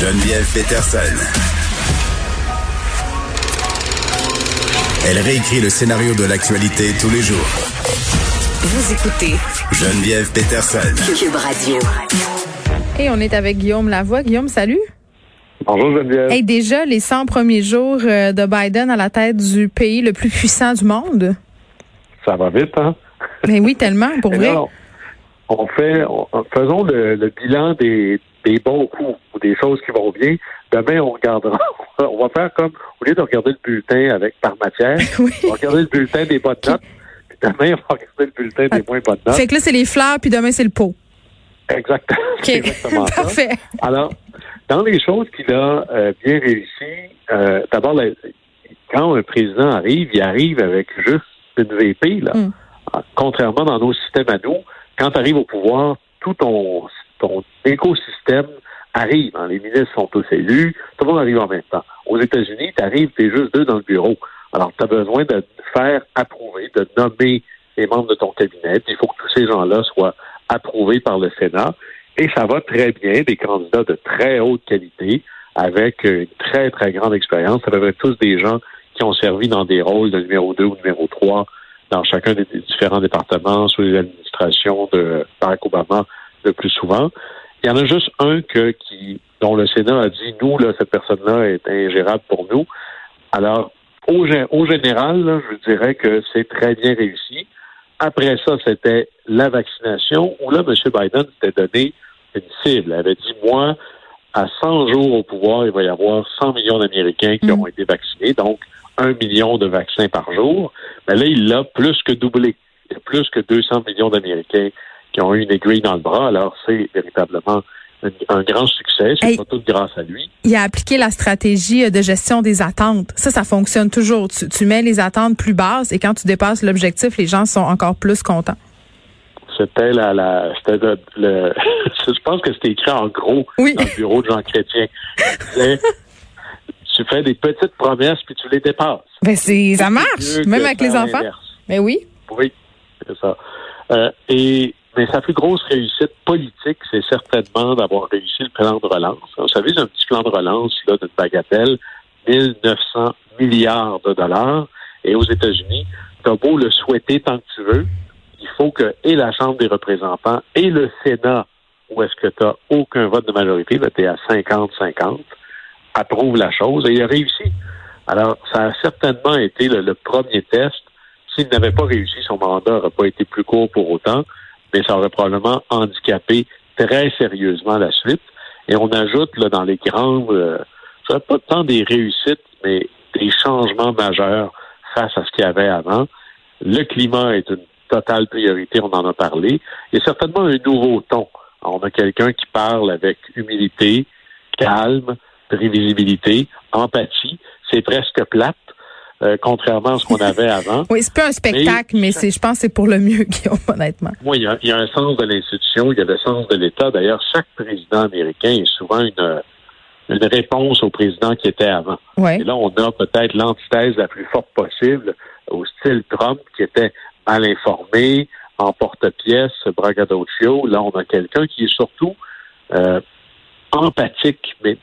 Geneviève Peterson. Elle réécrit le scénario de l'actualité tous les jours. Vous écoutez Geneviève Peterson. Cube Radio. Et on est avec Guillaume Lavoie. Guillaume, salut. Bonjour Geneviève. Hey, déjà, les 100 premiers jours euh, de Biden à la tête du pays le plus puissant du monde. Ça va vite, hein? Mais oui, tellement, pour vrai. là, on, on fait, on- faisons le, le bilan des, des bons coups ou des choses qui vont bien. Demain, on regardera. On va faire comme, au lieu de regarder le bulletin avec par matière, Oui. on va regarder le bulletin des bonnes notes. Puis demain, on va regarder le bulletin des moins bonnes notes. Fait que là, c'est les fleurs, puis demain, c'est le pot. Exactement. Exactement ça. Parfait. Alors, dans les choses qu'il a euh, bien réussi, euh, d'abord, quand un président arrive, il arrive avec juste une VP, là. Mm. Ah, Contrairement dans nos systèmes à nous, quand tu arrives au pouvoir, tout ton, ton écosystème arrive. hein. Les ministres sont tous élus, tout le monde arrive en même temps. Aux États-Unis, tu arrives, tu es juste deux dans le bureau. Alors, tu as besoin de faire approuver, de nommer les membres de ton cabinet. Il faut que tous ces gens-là soient approuvés par le Sénat. Et ça va très bien, des candidats de très haute qualité, avec une très, très grande expérience. Ça devrait tous des gens qui ont servi dans des rôles de numéro 2 ou numéro 3 dans chacun des différents départements, sous les administrations de Barack Obama le plus souvent. Il y en a juste un que, qui, dont le Sénat a dit, nous, là, cette personne-là est ingérable pour nous. Alors, au, au général, là, je dirais que c'est très bien réussi. Après ça, c'était la vaccination, où là, M. Biden s'était donné une cible. Il avait dit, moi, à 100 jours au pouvoir, il va y avoir 100 millions d'Américains qui Mm. auront été vaccinés, donc un million de vaccins par jour. Mais là, il l'a plus que doublé. Il y a plus que 200 millions d'Américains qui ont eu une aiguille dans le bras. Alors, c'est véritablement un, un grand succès. C'est Hey. pas tout grâce à lui. Il a appliqué la stratégie euh, de gestion des attentes. Ça, ça fonctionne toujours. Tu, tu mets les attentes plus basses et quand tu dépasses l'objectif, les gens sont encore plus contents. C'était la, la c'était le, le- je pense que c'était écrit en gros Oui. dans le bureau de Jean Chrétien. Il disait, tu fais des petites promesses puis tu les dépasses. Ben, c'est, ça marche, même avec les enfants. l'inverse. Ben oui. Oui, c'est ça. Euh, et mais sa plus grosse réussite politique, c'est certainement d'avoir réussi le plan de relance. Vous savez, c'est un petit plan de relance là d'une bagatelle, 1900 milliards de dollars. Et aux États-Unis, t'as beau le souhaiter tant que tu veux, il faut que et la Chambre des représentants et le Sénat, où est-ce que tu n'as aucun vote de majorité, là, tu es à 50-50, approuvent la chose et il a réussi. Alors, ça a certainement été le premier test. S'il n'avait pas réussi, son mandat n'aurait pas été plus court pour autant, mais ça aurait probablement handicapé très sérieusement la suite. Et on ajoute là, dans les grandes, euh, pas tant des réussites, mais des changements majeurs face à ce qu'il y avait avant. Le climat est une totale priorité, on en a parlé. A certainement un nouveau ton. On a quelqu'un qui parle avec humilité, calme, prévisibilité, empathie. C'est presque plate, euh, contrairement à ce qu'on avait avant. Oui, c'est pas un spectacle, mais, c'est, je pense que c'est pour le mieux, Guillaume, honnêtement. Moi, il y, a, il y a un sens de l'institution, il y a le sens de l'État. D'ailleurs, chaque président américain est souvent une, une réponse au président qui était avant. Ouais. Et là, on a peut-être l'antithèse la plus forte possible au style Trump, qui était mal informé, en porte-pièce, braggadocio. Là, on a quelqu'un qui est surtout euh, empathique, mais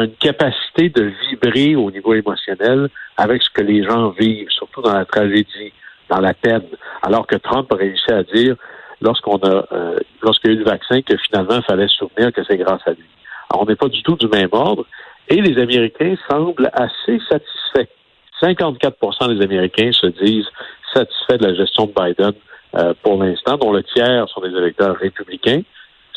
une capacité de vibrer au niveau émotionnel avec ce que les gens vivent, surtout dans la tragédie, dans la peine. Alors que Trump a réussi à dire, lorsqu'on a, euh, lorsqu'il y a eu le vaccin, que finalement, il fallait se souvenir que c'est grâce à lui. Alors, on n'est pas du tout du même ordre. Et les Américains semblent assez satisfaits. 54% des Américains se disent satisfaits de la gestion de Biden euh, pour l'instant, dont le tiers sont des électeurs républicains.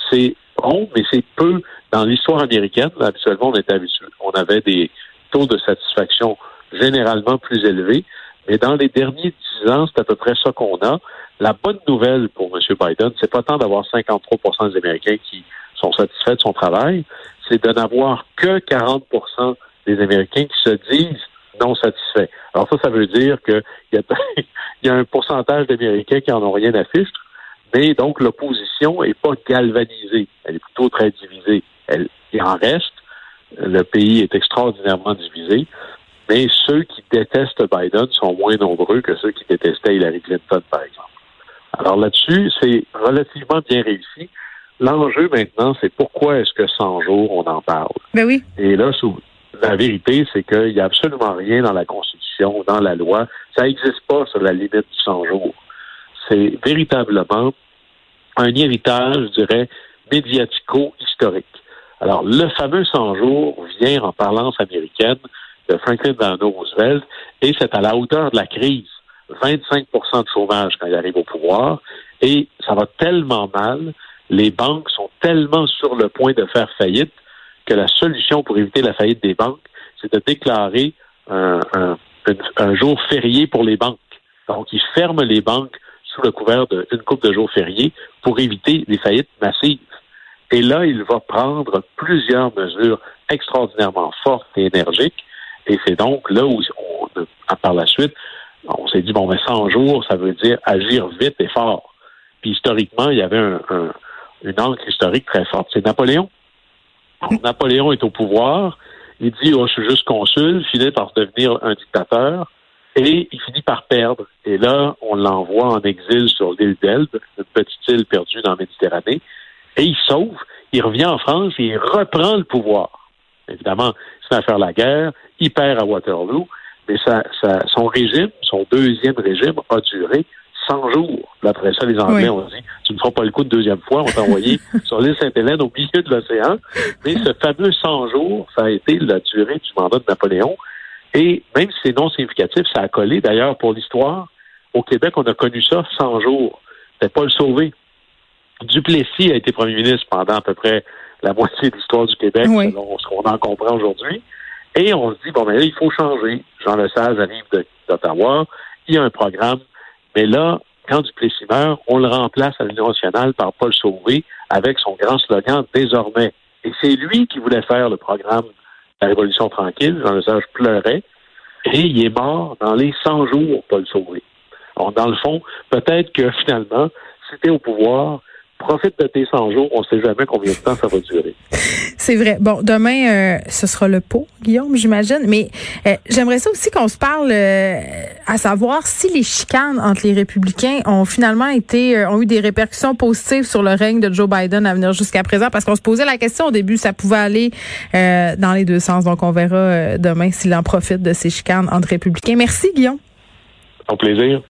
C'est bon, mais c'est peu. Dans l'histoire américaine, habituellement, on était habitué, on avait des taux de satisfaction généralement plus élevés. Mais dans les derniers dix ans, c'est à peu près ça qu'on a. La bonne nouvelle pour M. Biden, c'est pas tant d'avoir 53% des Américains qui sont satisfaits de son travail, c'est de n'avoir que 40% des Américains qui se disent non satisfaits. Alors ça, ça veut dire qu'il y, y a un pourcentage d'Américains qui en ont rien à fiche, mais donc l'opposition est pas galvanisée, elle est plutôt très divisée. Elle, il en reste, le pays est extraordinairement divisé, mais ceux qui détestent Biden sont moins nombreux que ceux qui détestaient Hillary Clinton, par exemple. Alors là-dessus, c'est relativement bien réussi. L'enjeu maintenant, c'est pourquoi est-ce que 100 jours, on en parle? Ben oui. Et là, la vérité, c'est qu'il n'y a absolument rien dans la Constitution, dans la loi. Ça n'existe pas sur la limite du 100 jours. C'est véritablement un héritage, je dirais, médiatico-historique. Alors, le fameux 100 jours vient en parlance américaine de Franklin Delano Roosevelt et c'est à la hauteur de la crise. 25% de chômage quand il arrive au pouvoir et ça va tellement mal, les banques sont tellement sur le point de faire faillite que la solution pour éviter la faillite des banques, c'est de déclarer un, jour férié pour les banques. Donc, ils ferment les banques sous le couvert d'une coupe de jours fériés pour éviter des faillites massives. Et là, il va prendre plusieurs mesures extraordinairement fortes et énergiques. Et c'est donc là où, on, par la suite, on s'est dit, bon, mais 100 jours, ça veut dire agir vite et fort. Puis historiquement, il y avait un, une encre historique très forte. C'est Napoléon. Napoléon est au pouvoir. Il dit, oh, je suis juste consul, finit par devenir un dictateur. Et il finit par perdre. Et là, on l'envoie en exil sur l'île d'Elbe, une petite île perdue dans la Méditerranée. Et il sauve, il revient en France et il reprend le pouvoir. Évidemment, c'est à faire la guerre, il perd à Waterloo, mais son régime, son deuxième régime, a duré 100 jours. après ça, les Anglais ont dit, tu ne feras pas le coup de deuxième fois, on t'a envoyé sur l'île Sainte-Hélène au milieu de l'océan. Mais ce fameux 100 jours, ça a été la durée du mandat de Napoléon. Et même si c'est non significatif, ça a collé. D'ailleurs, pour l'histoire, au Québec, on a connu ça 100 jours. C'était pas le sauver. Duplessis a été premier ministre pendant à peu près la moitié de l'histoire du Québec, selon ce qu'on en comprend aujourd'hui. Et on se dit, bon, ben là, il faut changer. Jean Lesage arrive d'Ottawa, il y a un programme, mais là, quand Duplessis meurt, on le remplace à l'Union nationale par Paul Sauvé avec son grand slogan désormais. Et c'est lui qui voulait faire le programme la Révolution tranquille. Jean Lesage pleurait. Et il est mort dans les 100 jours, Paul Sauvé. Alors, dans le fond, peut-être que finalement, c'était au pouvoir, profite de tes 100 jours. On ne sait jamais combien de temps ça va durer. C'est vrai. Bon, demain, euh, ce sera le pot, Guillaume, j'imagine. Mais euh, j'aimerais ça aussi qu'on se parle euh, à savoir si les chicanes entre les républicains ont finalement été, ont eu des répercussions positives sur le règne de Joe Biden à venir jusqu'à présent. Parce qu'on se posait la question au début, ça pouvait aller dans les deux sens. Donc, on verra demain s'il en profite de ces chicanes entre républicains. Merci, Guillaume. Au plaisir.